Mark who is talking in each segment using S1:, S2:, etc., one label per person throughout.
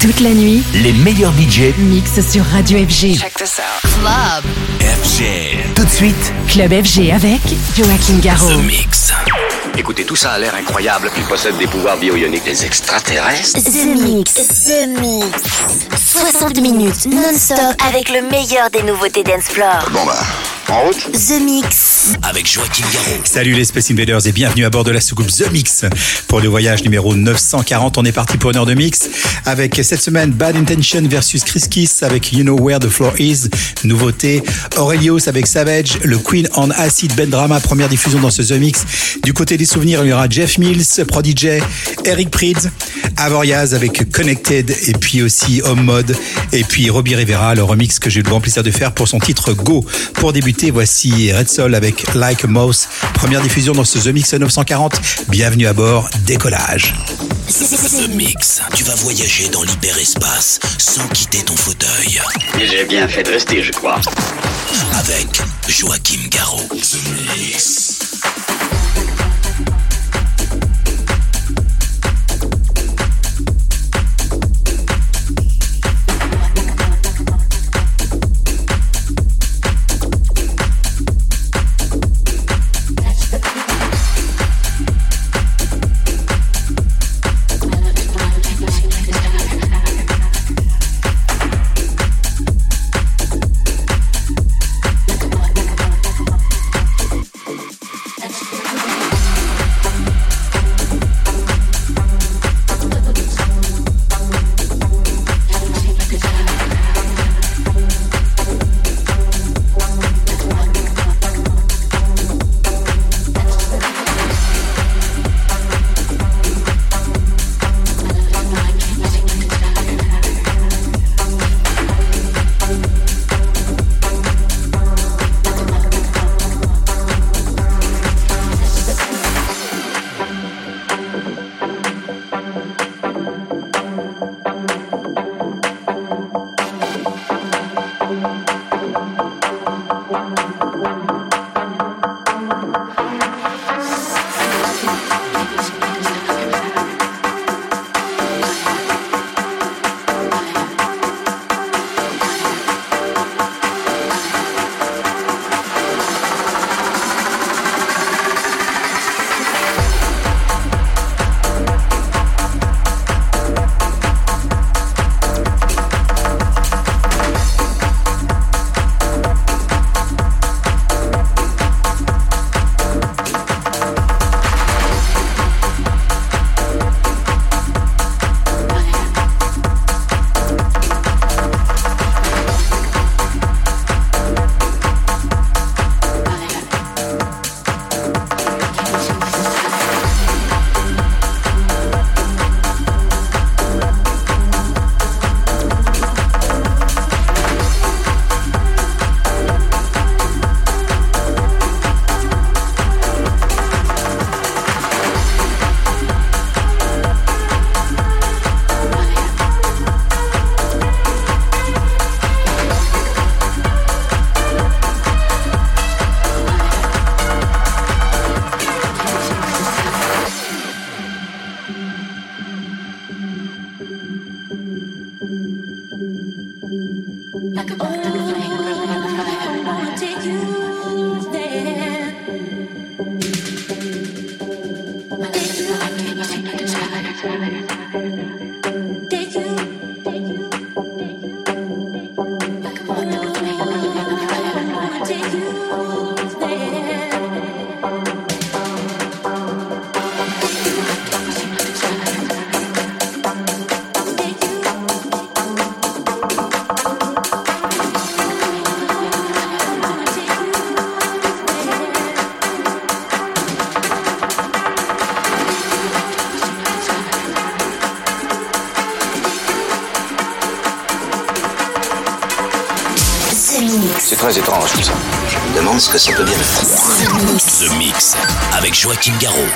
S1: Toute la nuit,
S2: les meilleurs budgets
S1: mixent sur Radio FG.
S3: Check this out.
S1: Club.
S2: FG. Tout de suite,
S1: Club FG avec Joachim Garraud.
S2: The Mix.
S4: Écoutez, tout ça a l'air incroyable qu'ils possèdent des pouvoirs bio-ioniques. Des extraterrestres
S5: The Mix, The Mix. 60 minutes non-stop avec le meilleur des nouveautés dance floor.
S4: Bon bah, en route
S5: The Mix.
S2: Avec Joachim Garraud.
S6: Salut les Space Invaders et bienvenue à bord de la soucoupe The Mix. Pour le voyage numéro 940, on est parti pour une heure de mix avec cette semaine Bad Intention versus Chris Kiss avec You Know Where the Floor Is, nouveauté. Aurelios avec Savage, le Queen on Acid Ben Drama, première diffusion dans ce The Mix. Du côté des souvenirs, il y aura Jeff Mills, Prodigy, Eric Prydz, Avoriaz avec Connected et puis aussi Home Mode et puis Robbie Rivera, le remix que j'ai eu le grand plaisir de faire pour son titre Go. Pour débuter, voici Red Soul avec Like a Mouse, première diffusion dans ce The Mix 940. Bienvenue à bord, décollage.
S2: The Mix. Tu vas voyager dans l'hyperespace sans quitter ton fauteuil.
S4: J'ai bien fait de rester, je crois.
S2: Avec Joachim Garraud. The Mix.
S4: Like a
S5: butterfly, I
S2: wanna take you there. Garraud.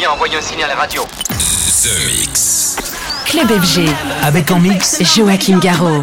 S7: puis envoyer un signal la radio.
S8: The Mix.
S9: Club FG.
S2: Avec en mix
S9: Joachim Garraud.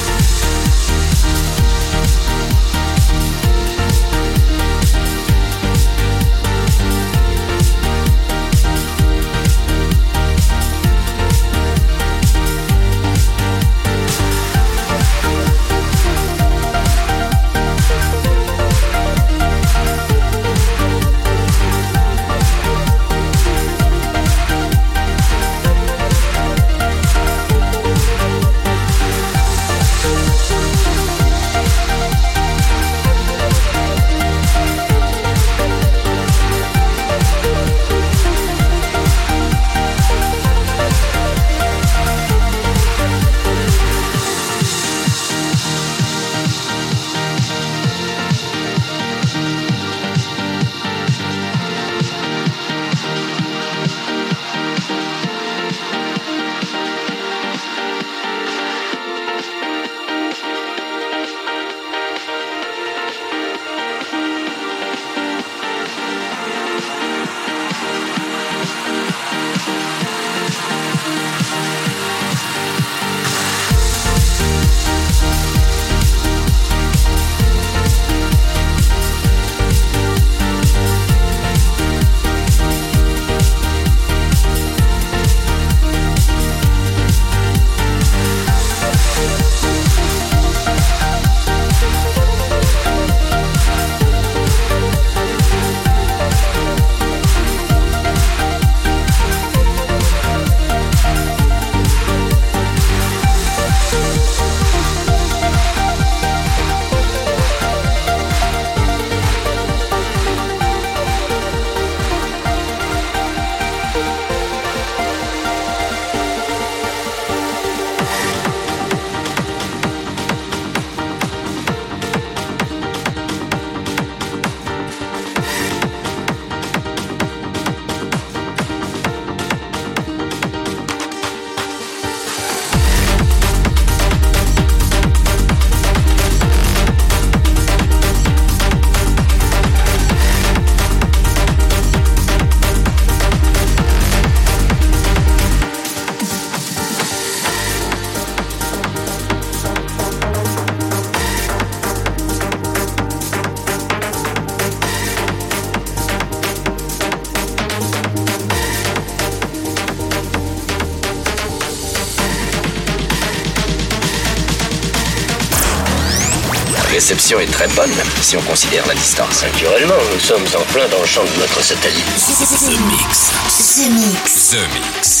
S10: Est très bonne, si on considère la distance.
S4: Naturellement, nous sommes en plein dans le champ de notre satellite.
S2: The Mix.
S5: The Mix.
S2: The Mix.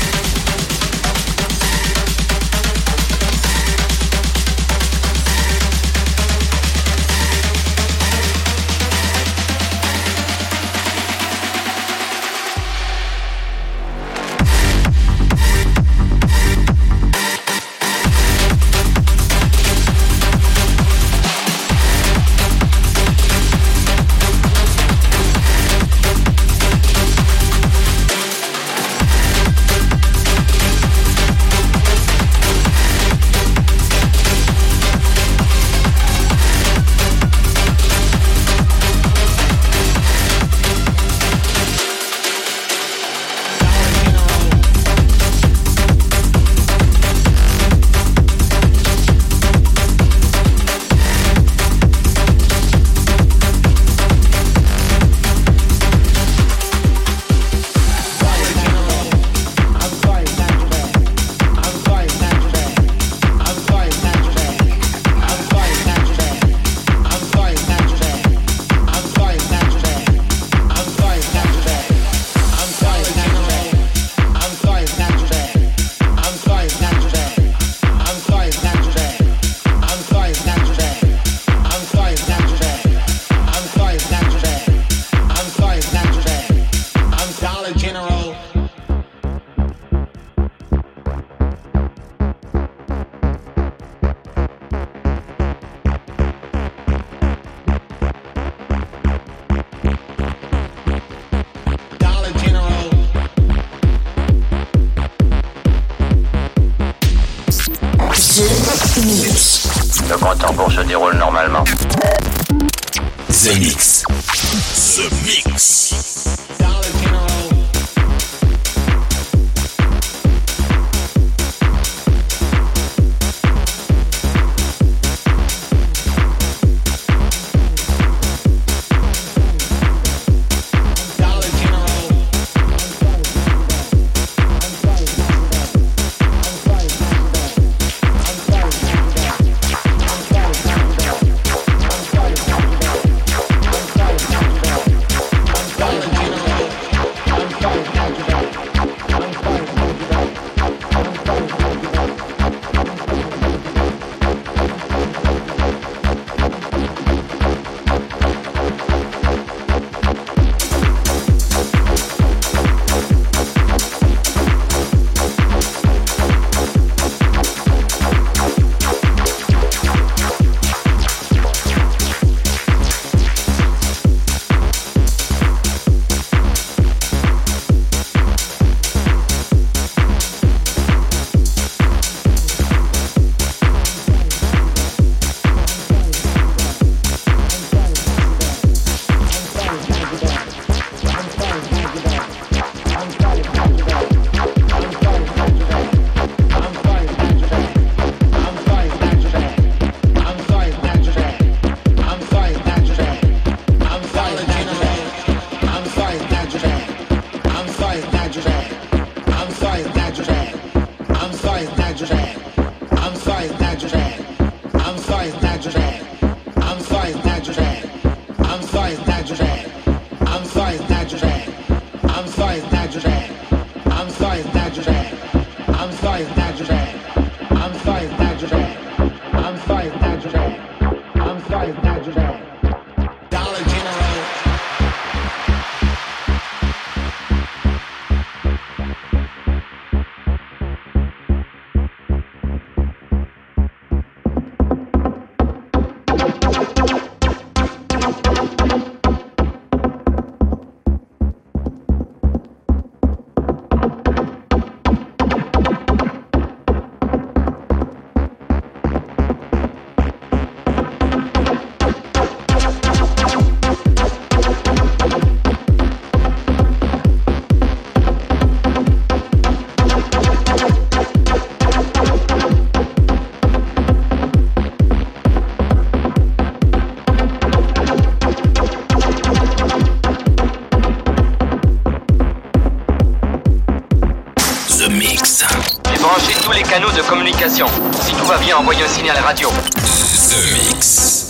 S7: Canaux de communication. Si tout va bien, envoyez un signal radio.
S2: The Mix.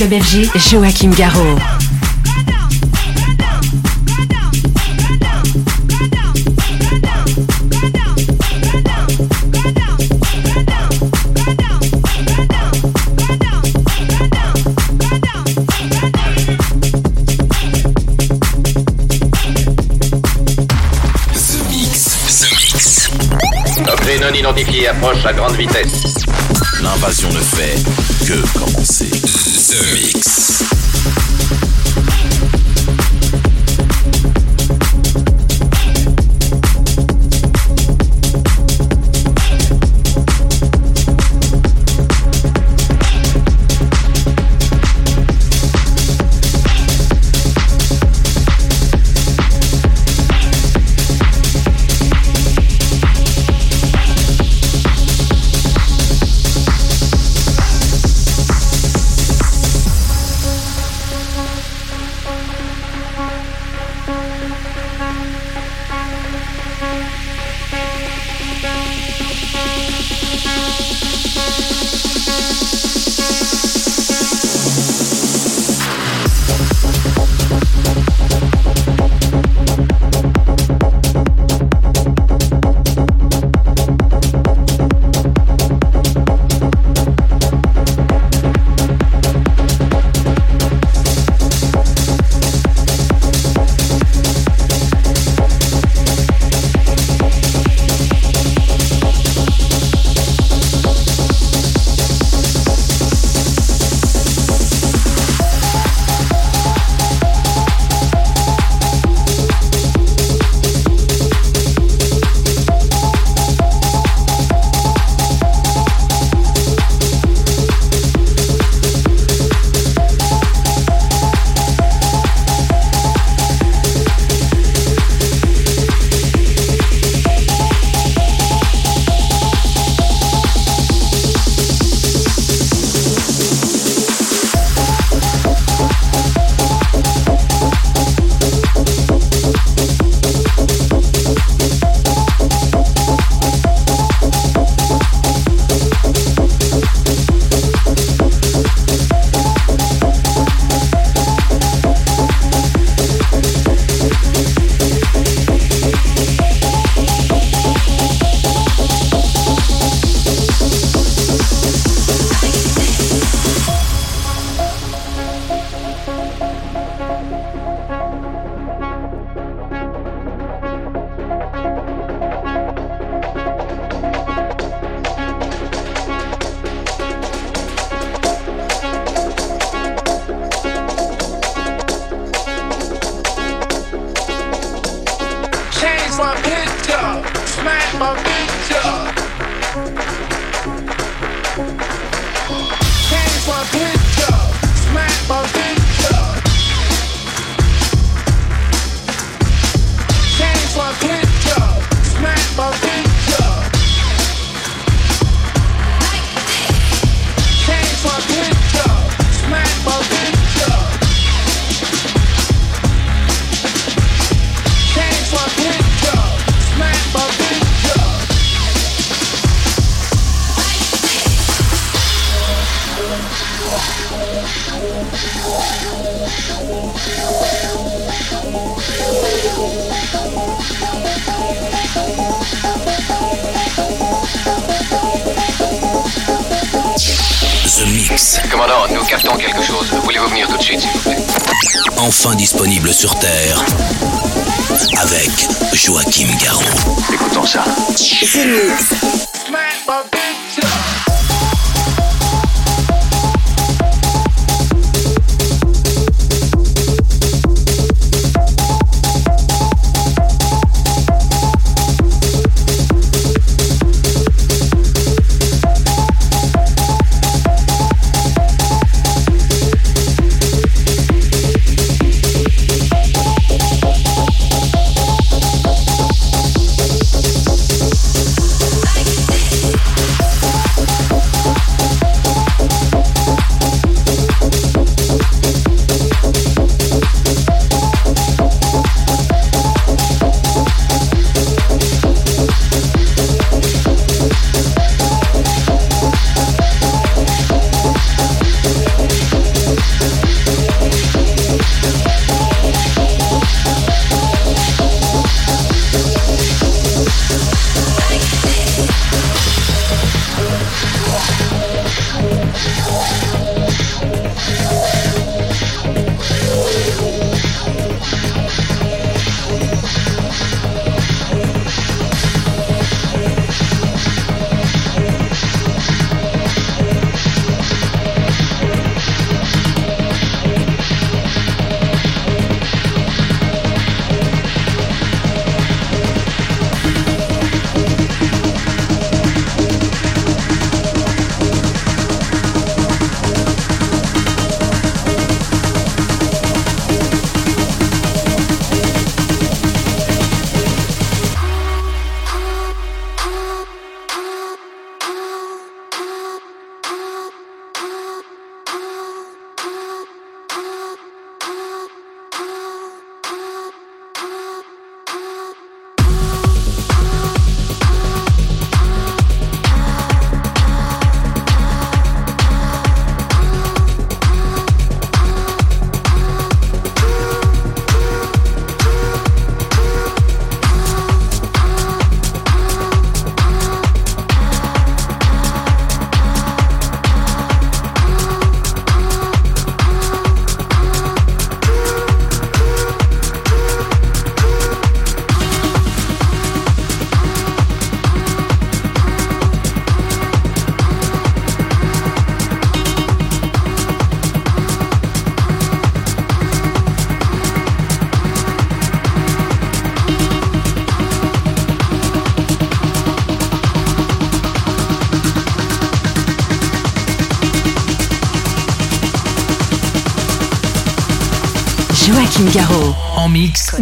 S1: Club FG, Joachim Garraud.
S11: Non identifié approche à grande vitesse.
S2: L'invasion ne fait que commencer. The Mix.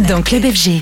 S1: Dans Club FG.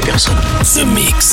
S2: Personne.
S4: The Mix.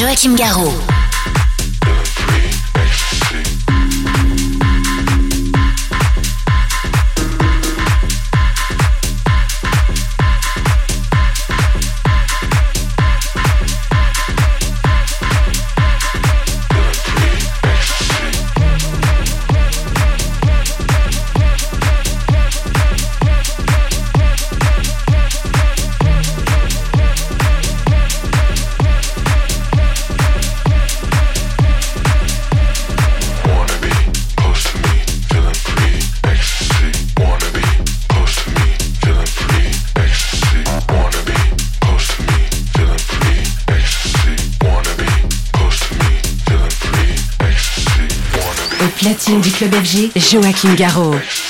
S5: Joachim Garraud.
S1: Club FG, Joachim Garraud.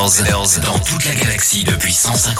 S8: Dans toute la galaxie depuis 150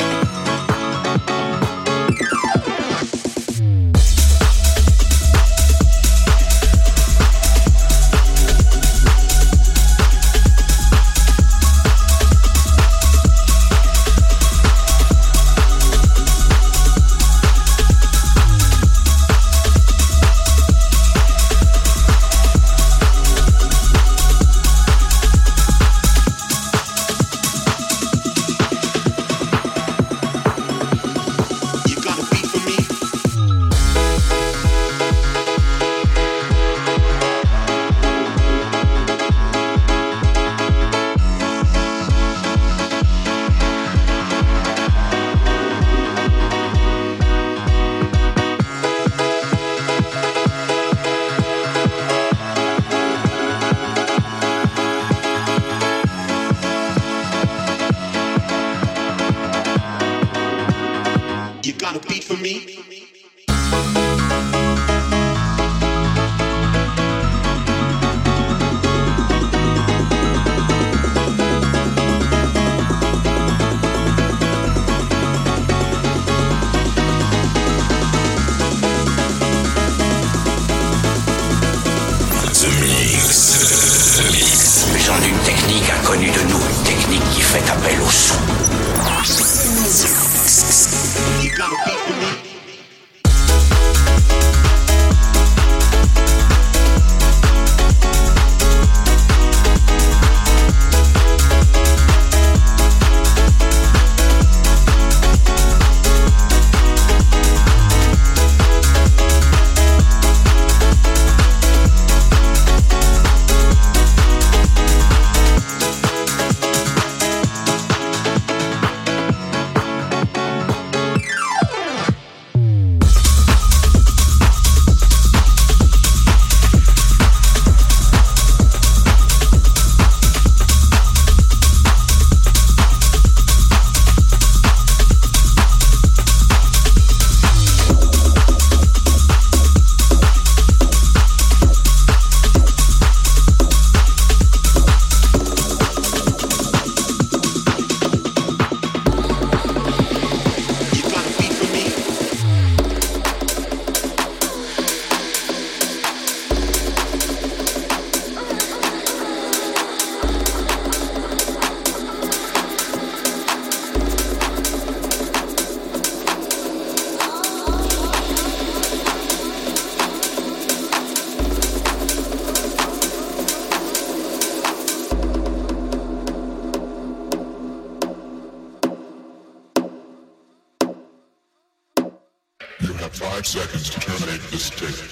S5: Project.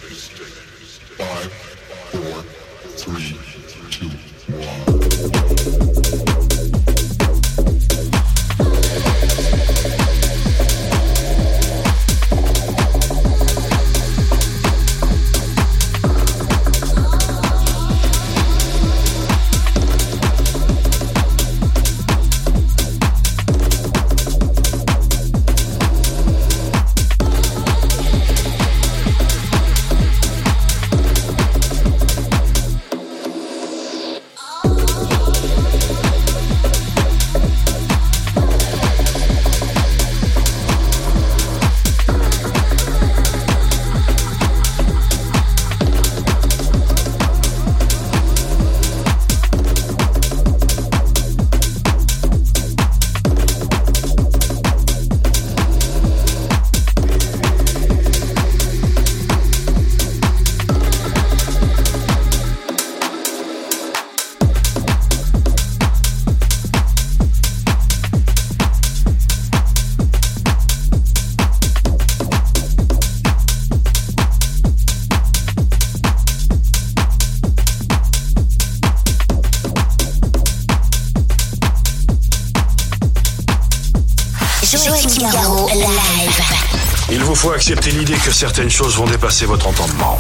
S12: Il vous faut accepter l'idée que certaines choses vont dépasser votre entendement.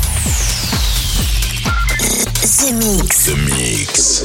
S5: The Mix.
S8: The Mix.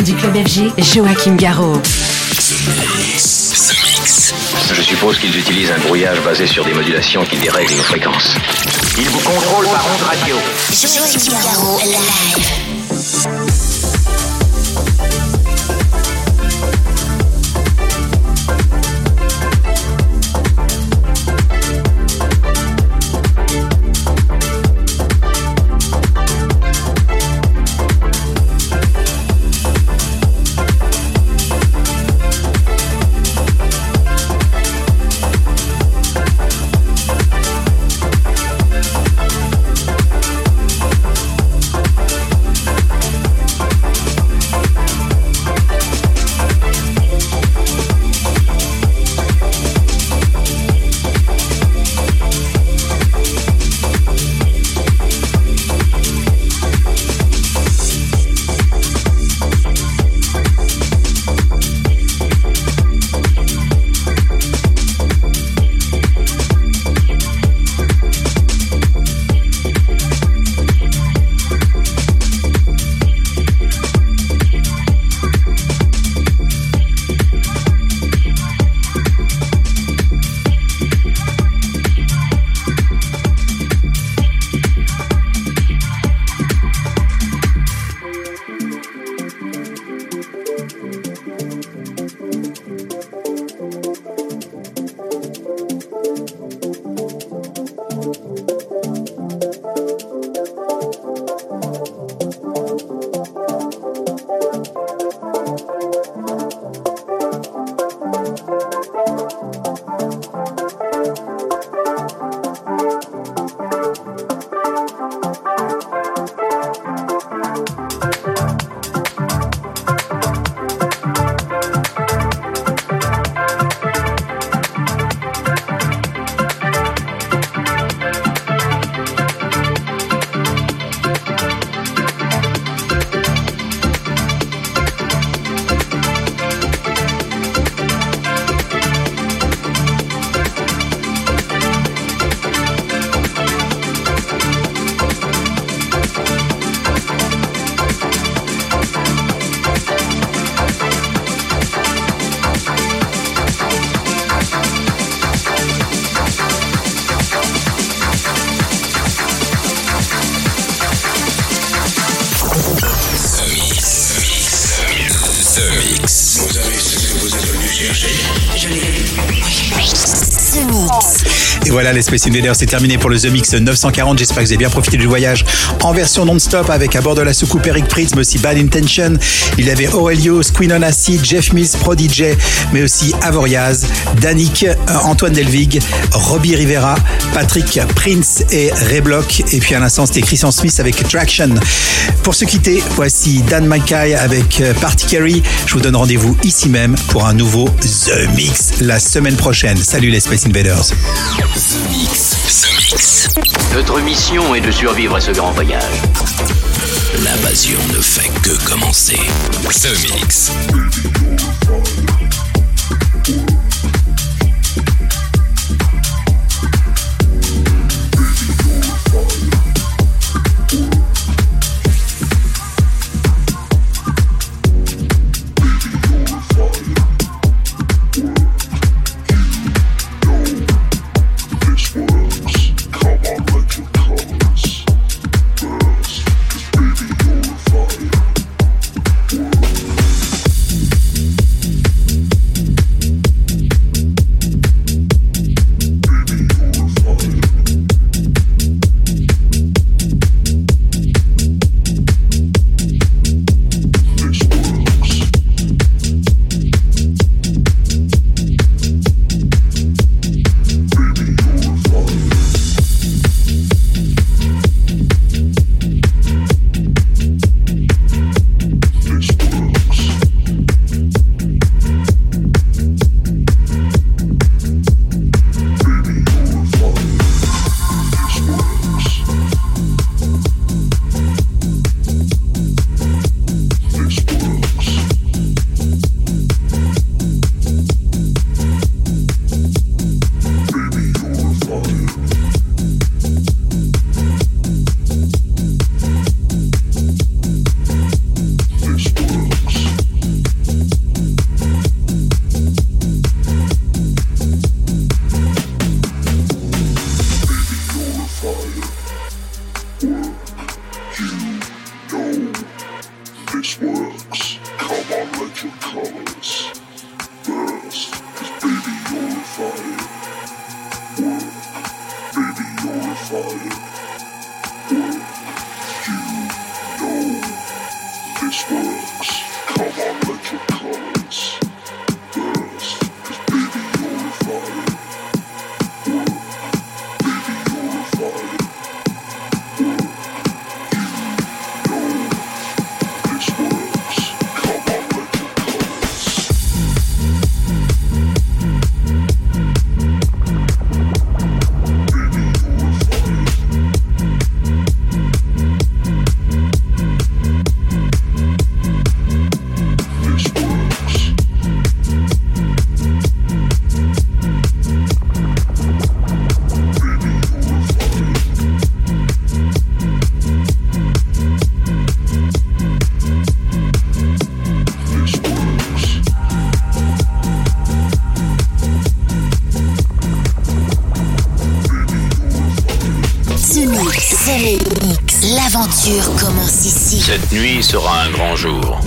S9: Platine du club FG, Joachim Garraud.
S4: Je suppose qu'ils utilisent un brouillage basé sur des modulations qui dérèglent nos fréquences.
S2: Ils vous contrôlent par onde radio.
S5: Joachim Garraud, live.
S6: Voilà, les Space Invaders, c'est terminé pour le The Mix 940. J'espère que vous avez bien profité du voyage en version non-stop avec à bord de la soucoupe Eric Pritz, mais aussi Bad Intention. Il y avait Aurelio, Squeen on Jeff Mills, Prodigy, mais aussi Avoriaz, Danik, euh, Antoine Delvig, Robbie Rivera, Patrick Prince et Ray Block. Et puis à l'instant, c'était Christian Smith avec Traction. Pour se quitter, voici Dan Mackay avec euh, Party Carey. Je vous donne rendez-vous ici même pour un nouveau The Mix la semaine prochaine. Salut les Space Invaders.
S8: Mix.
S2: Notre mission est de survivre à ce grand voyage.
S8: L'invasion ne fait que commencer. The Mix.
S2: Cette nuit sera un grand jour.